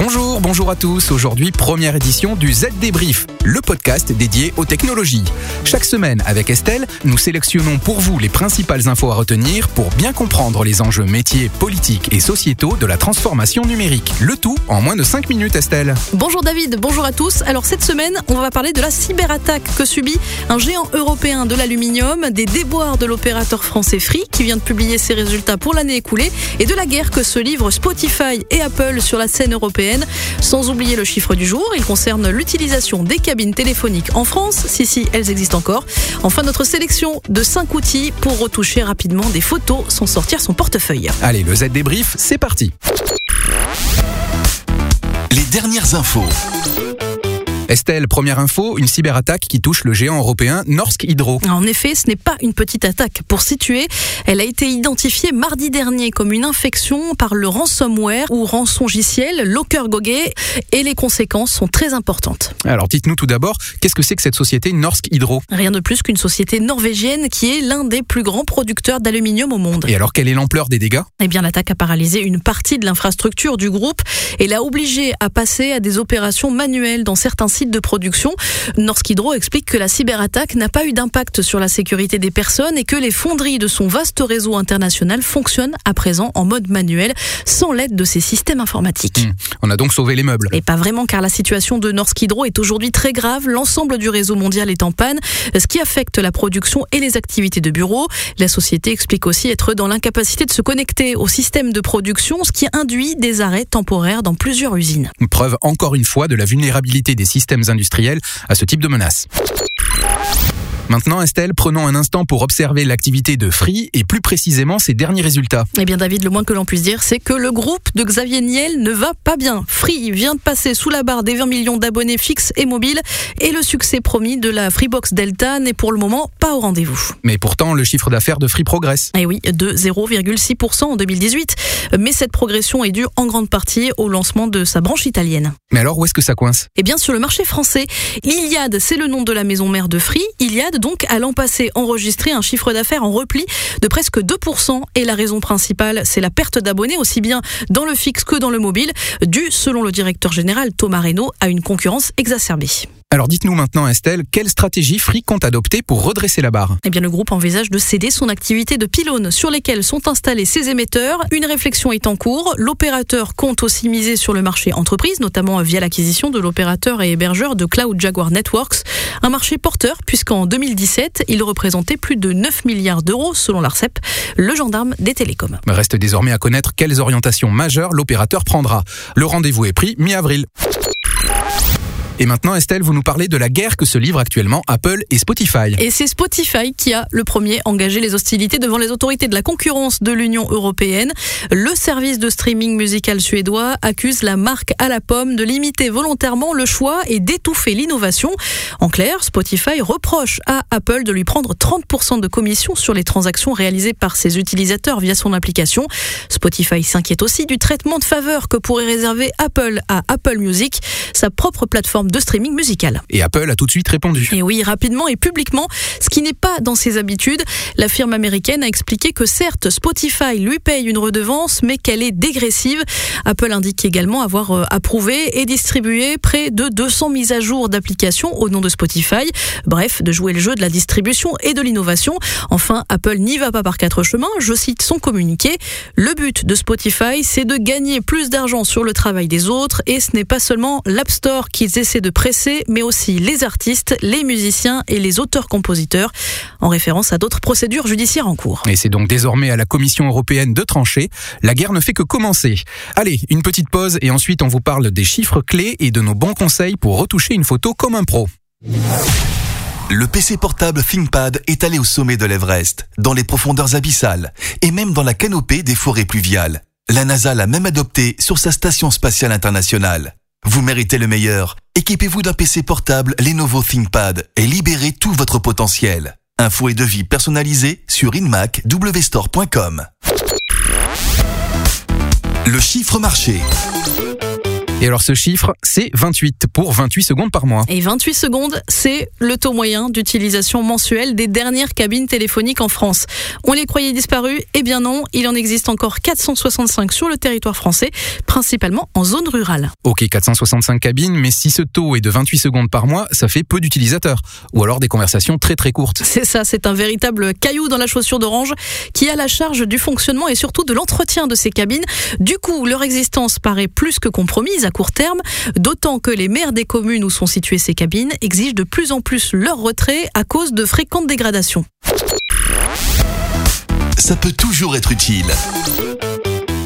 Bonjour, bonjour à tous. Aujourd'hui, première édition du Z Débrief, le podcast dédié aux technologies. Chaque semaine, avec Estelle, nous sélectionnons pour vous les principales infos à retenir pour bien comprendre les enjeux métiers, politiques et sociétaux de la transformation numérique. Le tout en moins de 5 minutes, Estelle. Bonjour David, bonjour à tous. Alors cette semaine, on va parler de la cyberattaque que subit un géant européen de l'aluminium, des déboires de l'opérateur français Free qui vient de publier ses résultats pour l'année écoulée et de la guerre que se livrent Spotify et Apple sur la scène européenne sans oublier le chiffre du jour, il concerne l'utilisation des cabines téléphoniques en France, si si elles existent encore. Enfin, notre sélection de 5 outils pour retoucher rapidement des photos sans sortir son portefeuille. Allez, le Z débrief, c'est parti. Les dernières infos. Estelle, première info, une cyberattaque qui touche le géant européen Norsk Hydro. En effet, ce n'est pas une petite attaque. Pour situer, elle a été identifiée mardi dernier comme une infection par le ransomware ou rançongiciel Lockergoge et les conséquences sont très importantes. Alors dites-nous tout d'abord, qu'est-ce que c'est que cette société Norsk Hydro? Rien de plus qu'une société norvégienne qui est l'un des plus grands producteurs d'aluminium au monde. Et alors quelle est l'ampleur des dégâts? Eh bien l'attaque a paralysé une partie de l'infrastructure du groupe et l'a obligé à passer à des opérations manuelles dans certains site de production. Norsk Hydro explique que la cyberattaque n'a pas eu d'impact sur la sécurité des personnes et que les fonderies de son vaste réseau international fonctionnent à présent en mode manuel sans l'aide de ces systèmes informatiques. Mmh. On a donc sauvé les meubles. Et pas vraiment car la situation de Norsk Hydro est aujourd'hui très grave. L'ensemble du réseau mondial est en panne, ce qui affecte la production et les activités de bureau. La société explique aussi être dans l'incapacité de se connecter au système de production, ce qui induit des arrêts temporaires dans plusieurs usines. Preuve encore une fois de la vulnérabilité des systèmes industriels à ce type de menace. Maintenant, Estelle, prenons un instant pour observer l'activité de Free et plus précisément ses derniers résultats. Eh bien, David, le moins que l'on puisse dire, c'est que le groupe de Xavier Niel ne va pas bien. Free vient de passer sous la barre des 20 millions d'abonnés fixes et mobiles et le succès promis de la Freebox Delta n'est pour le moment pas au rendez-vous. Mais pourtant, le chiffre d'affaires de Free progresse. Eh oui, de 0,6% en 2018. Mais cette progression est due en grande partie au lancement de sa branche italienne. Mais alors, où est-ce que ça coince? Eh bien, sur le marché français. Iliad, c'est le nom de la maison mère de Free. Donc à l'an passé enregistré un chiffre d'affaires en repli de presque 2% et la raison principale c'est la perte d'abonnés aussi bien dans le fixe que dans le mobile due selon le directeur général Thomas Reynaud à une concurrence exacerbée. Alors dites-nous maintenant, Estelle, quelle stratégie Free compte adopter pour redresser la barre Eh bien, le groupe envisage de céder son activité de pylônes sur lesquels sont installés ses émetteurs. Une réflexion est en cours. L'opérateur compte aussi miser sur le marché entreprise, notamment via l'acquisition de l'opérateur et hébergeur de Cloud Jaguar Networks. Un marché porteur, puisqu'en 2017, il représentait plus de 9 milliards d'euros selon l'ARCEP, le gendarme des télécoms. Reste désormais à connaître quelles orientations majeures l'opérateur prendra. Le rendez-vous est pris mi-avril. Et maintenant, Estelle, vous nous parlez de la guerre que se livrent actuellement Apple et Spotify. Et c'est Spotify qui a le premier engagé les hostilités devant les autorités de la concurrence de l'Union européenne. Le service de streaming musical suédois accuse la marque à la pomme de limiter volontairement le choix et d'étouffer l'innovation. En clair, Spotify reproche à Apple de lui prendre 30% de commission sur les transactions réalisées par ses utilisateurs via son application. Spotify s'inquiète aussi du traitement de faveur que pourrait réserver Apple à Apple Music, sa propre plateforme de streaming musical. Et Apple a tout de suite répondu. Et oui, rapidement et publiquement, ce qui n'est pas dans ses habitudes. La firme américaine a expliqué que certes, Spotify lui paye une redevance, mais qu'elle est dégressive. Apple indique également avoir euh, approuvé et distribué près de 200 mises à jour d'applications au nom de Spotify. Bref, de jouer le jeu de la distribution et de l'innovation. Enfin, Apple n'y va pas par quatre chemins. Je cite son communiqué. Le but de Spotify, c'est de gagner plus d'argent sur le travail des autres et ce n'est pas seulement l'App Store qu'ils essaient de presser, mais aussi les artistes, les musiciens et les auteurs-compositeurs, en référence à d'autres procédures judiciaires en cours. Et c'est donc désormais à la Commission européenne de trancher. La guerre ne fait que commencer. Allez, une petite pause et ensuite on vous parle des chiffres clés et de nos bons conseils pour retoucher une photo comme un pro. Le PC portable ThinkPad est allé au sommet de l'Everest, dans les profondeurs abyssales et même dans la canopée des forêts pluviales. La NASA l'a même adopté sur sa station spatiale internationale. Vous méritez le meilleur. Équipez-vous d'un PC portable Lenovo ThinkPad et libérez tout votre potentiel. Info et devis personnalisés sur inmacwstore.com. Le chiffre marché. Et alors ce chiffre, c'est 28 pour 28 secondes par mois. Et 28 secondes, c'est le taux moyen d'utilisation mensuelle des dernières cabines téléphoniques en France. On les croyait disparus Eh bien non, il en existe encore 465 sur le territoire français, principalement en zone rurale. Ok, 465 cabines, mais si ce taux est de 28 secondes par mois, ça fait peu d'utilisateurs. Ou alors des conversations très très courtes. C'est ça, c'est un véritable caillou dans la chaussure d'Orange qui a la charge du fonctionnement et surtout de l'entretien de ces cabines. Du coup, leur existence paraît plus que compromise court terme, d'autant que les maires des communes où sont situées ces cabines exigent de plus en plus leur retrait à cause de fréquentes dégradations. Ça peut toujours être utile.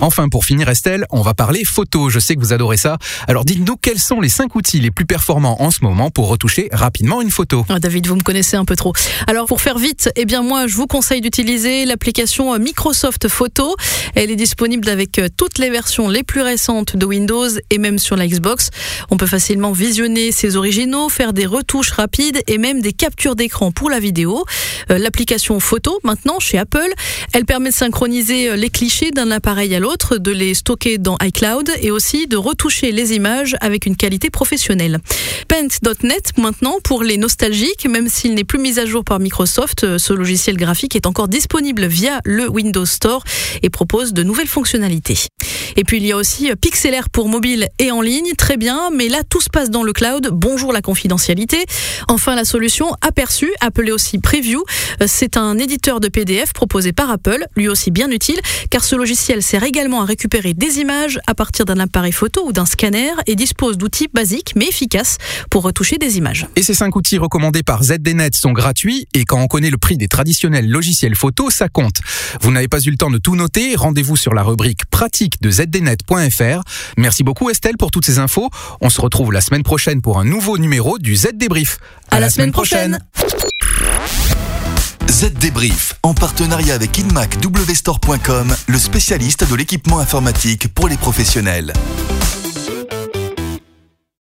Enfin, pour finir, Estelle, on va parler photo. Je sais que vous adorez ça. Alors dites-nous quels sont les 5 outils les plus performants en ce moment pour retoucher rapidement une photo? Ah, David, vous me connaissez un peu trop. Alors pour faire vite, eh bien moi, je vous conseille d'utiliser l'application Microsoft Photo. Elle est disponible avec euh, toutes les versions les plus récentes de Windows et même sur la Xbox. On peut facilement visionner ses originaux, faire des retouches rapides et même des captures d'écran pour la vidéo. Euh, L'application Photo, maintenant chez Apple, elle permet de synchroniser euh, les clichés d'un appareil à l'autre de les stocker dans iCloud et aussi de retoucher les images avec une qualité professionnelle. Paint.net maintenant pour les nostalgiques, même s'il n'est plus mis à jour par Microsoft, euh, ce logiciel graphique est encore disponible via le Windows Store et propose de nouvelles fonctionnalités. Et puis il y a aussi Pixelaire pour mobile et en ligne, très bien, mais là tout se passe dans le cloud. Bonjour la confidentialité. Enfin la solution aperçue, appelée aussi Preview, euh, c'est un éditeur de PDF proposé par Apple, lui aussi bien utile, car ce logiciel sert également à récupérer des images à partir d'un appareil photo ou d'un scanner et dispose d'outils basiques mais efficaces pour retoucher des images. Et ces 5 outils recommandés par ZDNet sont gratuits et quand on connaît le prix des traditionnels logiciels photo, ça compte. Vous n'avez pas eu le temps de tout noter, rendez-vous sur la rubrique pratique de zdnet.fr. Merci beaucoup Estelle pour toutes ces infos. On se retrouve la semaine prochaine pour un nouveau numéro du Z Débrief. À, la, semaine prochaine. Z Débrief, en partenariat avec InmacWstore.com, le spécialiste de l'équipement informatique pour les professionnels.